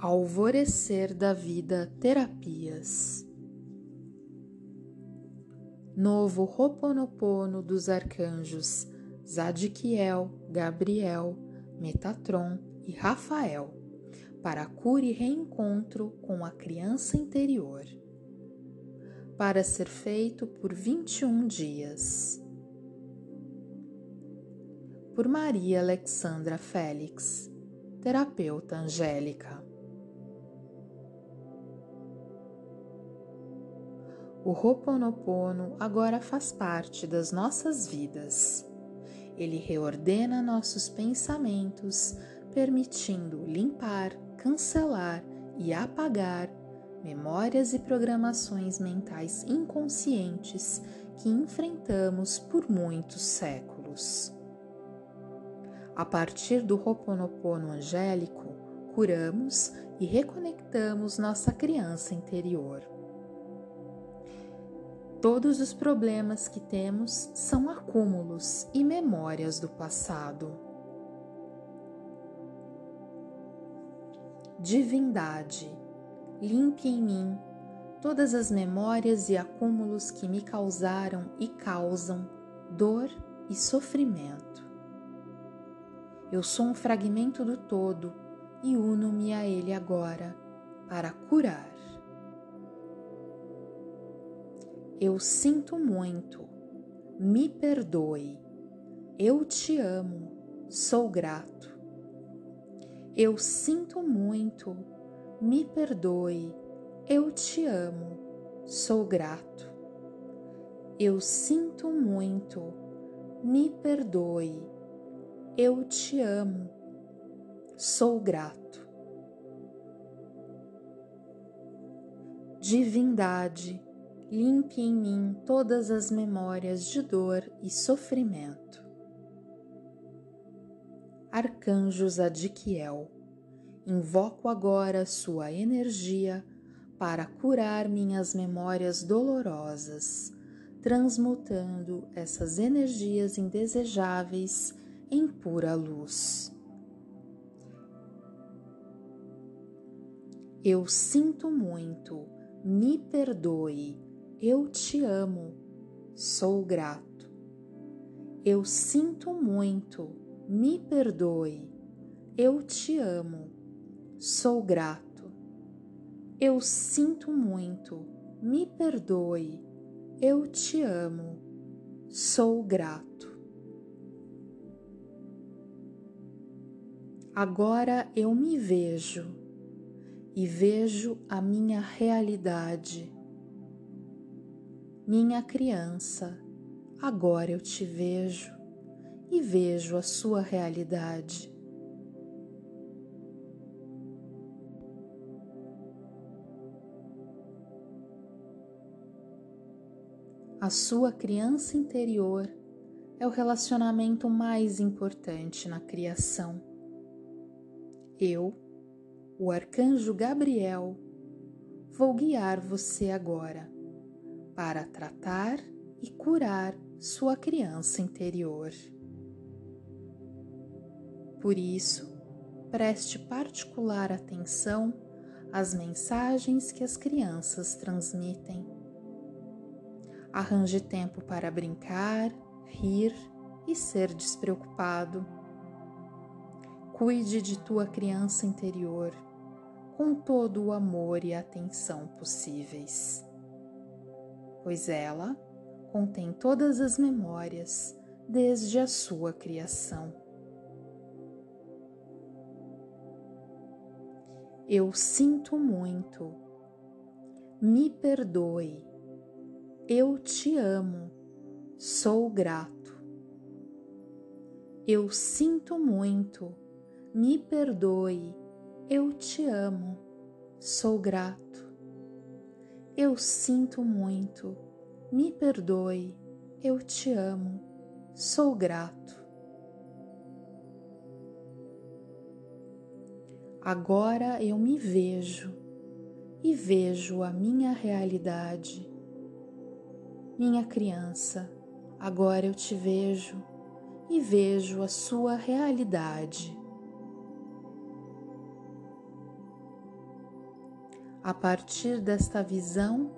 Alvorecer da Vida Terapias Novo Roponopono dos Arcanjos Zadkiel, Gabriel, Metatron e Rafael para cura e reencontro com a criança interior. Para ser feito por 21 dias. Por Maria Alexandra Félix, terapeuta angélica. O Ho'oponopono agora faz parte das nossas vidas. Ele reordena nossos pensamentos, permitindo limpar, cancelar e apagar memórias e programações mentais inconscientes que enfrentamos por muitos séculos. A partir do Ho'oponopono angélico, curamos e reconectamos nossa criança interior. Todos os problemas que temos são acúmulos e memórias do passado. Divindade, limpe em mim todas as memórias e acúmulos que me causaram e causam dor e sofrimento. Eu sou um fragmento do todo e uno-me a ele agora para curar. Eu sinto muito, me perdoe, eu te amo, sou grato. Eu sinto muito, me perdoe, eu te amo, sou grato. Eu sinto muito, me perdoe, eu te amo, sou grato. Divindade, limpe em mim todas as memórias de dor e sofrimento. Arcanjo Zadkiel, invoco agora sua energia para curar minhas memórias dolorosas, transmutando essas energias indesejáveis em pura luz. Eu sinto muito, me perdoe eu te amo, sou grato. Eu sinto muito, me perdoe. Eu te amo, sou grato. Eu sinto muito, me perdoe. Eu te amo, sou grato. Agora eu me vejo e vejo a minha realidade minha criança, agora eu te vejo e vejo a sua realidade. A sua criança interior é o relacionamento mais importante na criação. Eu, o arcanjo Gabriel, vou guiar você agora para tratar e curar sua criança interior. Por isso, preste particular atenção às mensagens que as crianças transmitem. Arranje tempo para brincar, rir e ser despreocupado. Cuide de tua criança interior com todo o amor e atenção possíveis pois ela contém todas as memórias desde a sua criação. Eu sinto muito, me perdoe, eu te amo, sou grato. Eu sinto muito, me perdoe, eu te amo, sou grato. Eu sinto muito, me perdoe, eu te amo, sou grato. Agora eu me vejo e vejo a minha realidade. Minha criança, agora eu te vejo e vejo a sua realidade. A partir desta visão,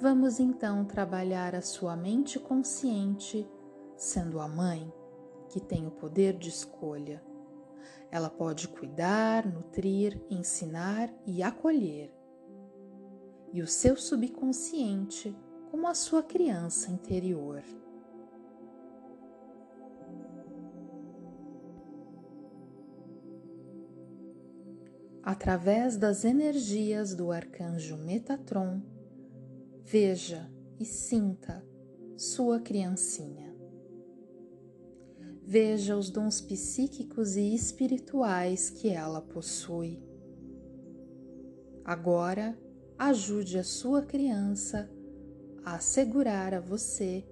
vamos então trabalhar a sua mente consciente, sendo a mãe que tem o poder de escolha. Ela pode cuidar, nutrir, ensinar e acolher. E o seu subconsciente como a sua criança interior. Através das energias do arcanjo Metatron, veja e sinta sua criancinha. Veja os dons psíquicos e espirituais que ela possui. Agora, ajude a sua criança a assegurar a você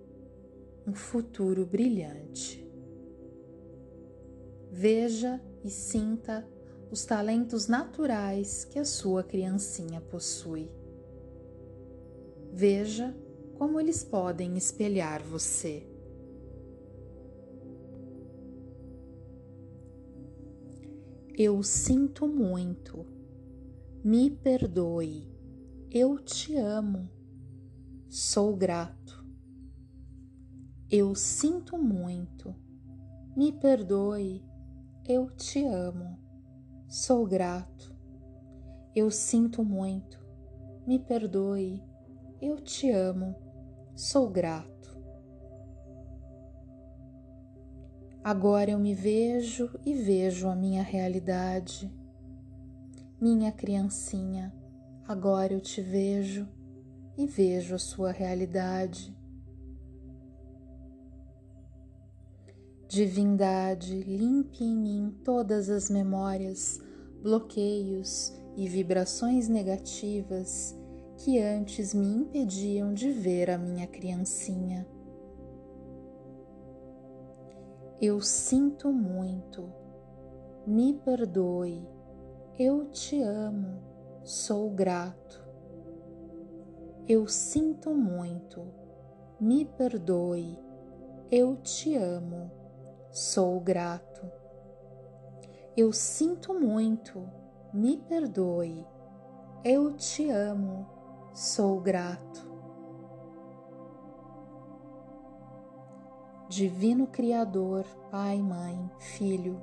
um futuro brilhante. Veja e sinta os talentos naturais que a sua criancinha possui. Veja como eles podem espelhar você. Eu sinto muito. Me perdoe. Eu te amo. Sou grato. Eu sinto muito. Me perdoe. Eu te amo. Sou grato. Eu sinto muito. Me perdoe. Eu te amo. Sou grato. Agora eu me vejo e vejo a minha realidade. Minha criancinha, agora eu te vejo e vejo a sua realidade. Divindade, limpe em mim todas as memórias, bloqueios e vibrações negativas que antes me impediam de ver a minha criancinha. Eu sinto muito, me perdoe, eu te amo, sou grato. Eu sinto muito, me perdoe, eu te amo sou grato. Eu sinto muito, me perdoe. Eu te amo, sou grato. Divino Criador, Pai, Mãe, Filho,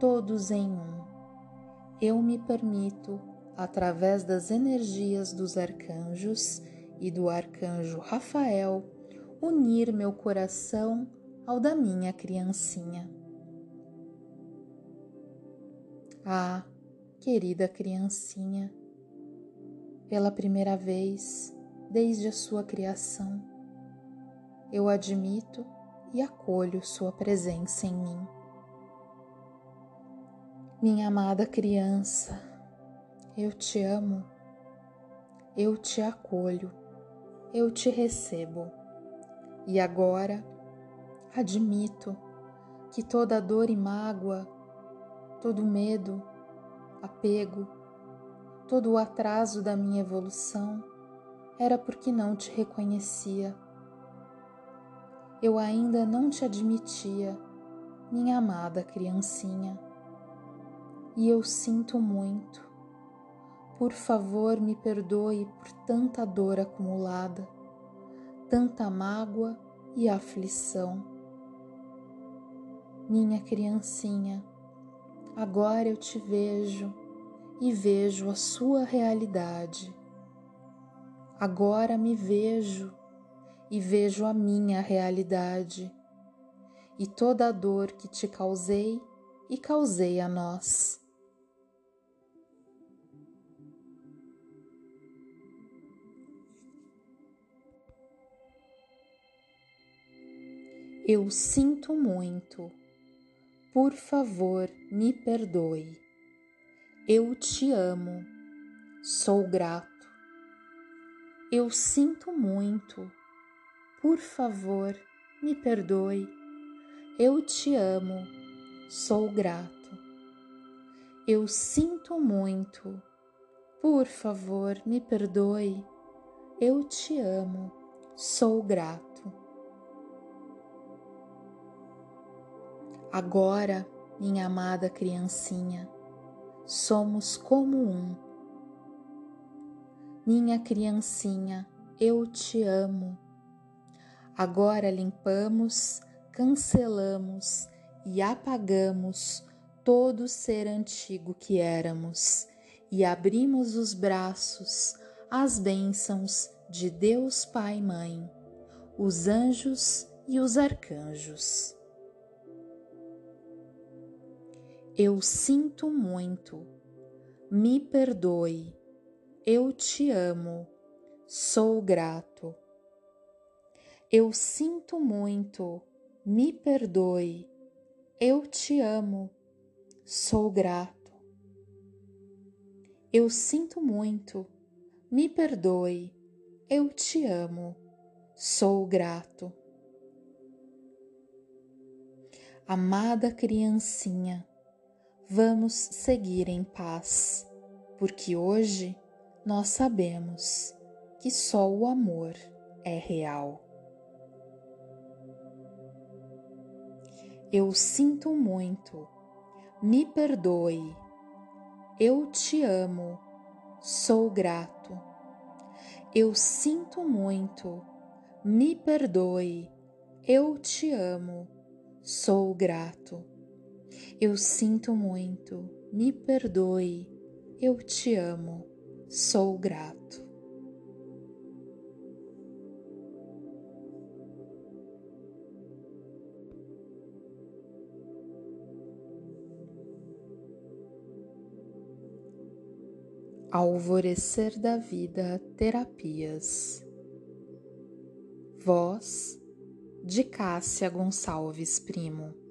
todos em um, eu me permito, através das energias dos arcanjos e do arcanjo Rafael, unir meu coração ao da minha criancinha. Ah, querida criancinha, pela primeira vez desde a sua criação, eu admito e acolho sua presença em mim. Minha amada criança, eu te amo, eu te acolho, eu te recebo e agora Admito que toda dor e mágoa, todo medo, apego, todo o atraso da minha evolução era porque não te reconhecia. Eu ainda não te admitia, minha amada criancinha, e eu sinto muito. Por favor, me perdoe por tanta dor acumulada, tanta mágoa e aflição minha criancinha, agora eu te vejo e vejo a sua realidade. Agora me vejo e vejo a minha realidade e toda a dor que te causei e causei a nós. Eu sinto muito por favor, me perdoe. Eu te amo, sou grato. Eu sinto muito. Por favor, me perdoe. Eu te amo, sou grato. Eu sinto muito. Por favor, me perdoe. Eu te amo, sou grato. Agora, minha amada criancinha, somos como um. Minha criancinha, eu te amo. Agora limpamos, cancelamos e apagamos todo ser antigo que éramos e abrimos os braços às bênçãos de Deus Pai e Mãe, os anjos e os arcanjos. Eu sinto muito, me perdoe, eu te amo, sou grato. Eu sinto muito, me perdoe, eu te amo, sou grato. Eu sinto muito, me perdoe, eu te amo, sou grato. Amada criancinha, vamos seguir em paz, porque hoje nós sabemos que só o amor é real. Eu sinto muito, me perdoe, eu te amo, sou grato. Eu sinto muito, me perdoe, eu te amo, sou grato. Eu sinto muito, me perdoe, eu te amo, sou grato. Alvorecer da Vida Terapias. Voz de Cássia Gonçalves Primo.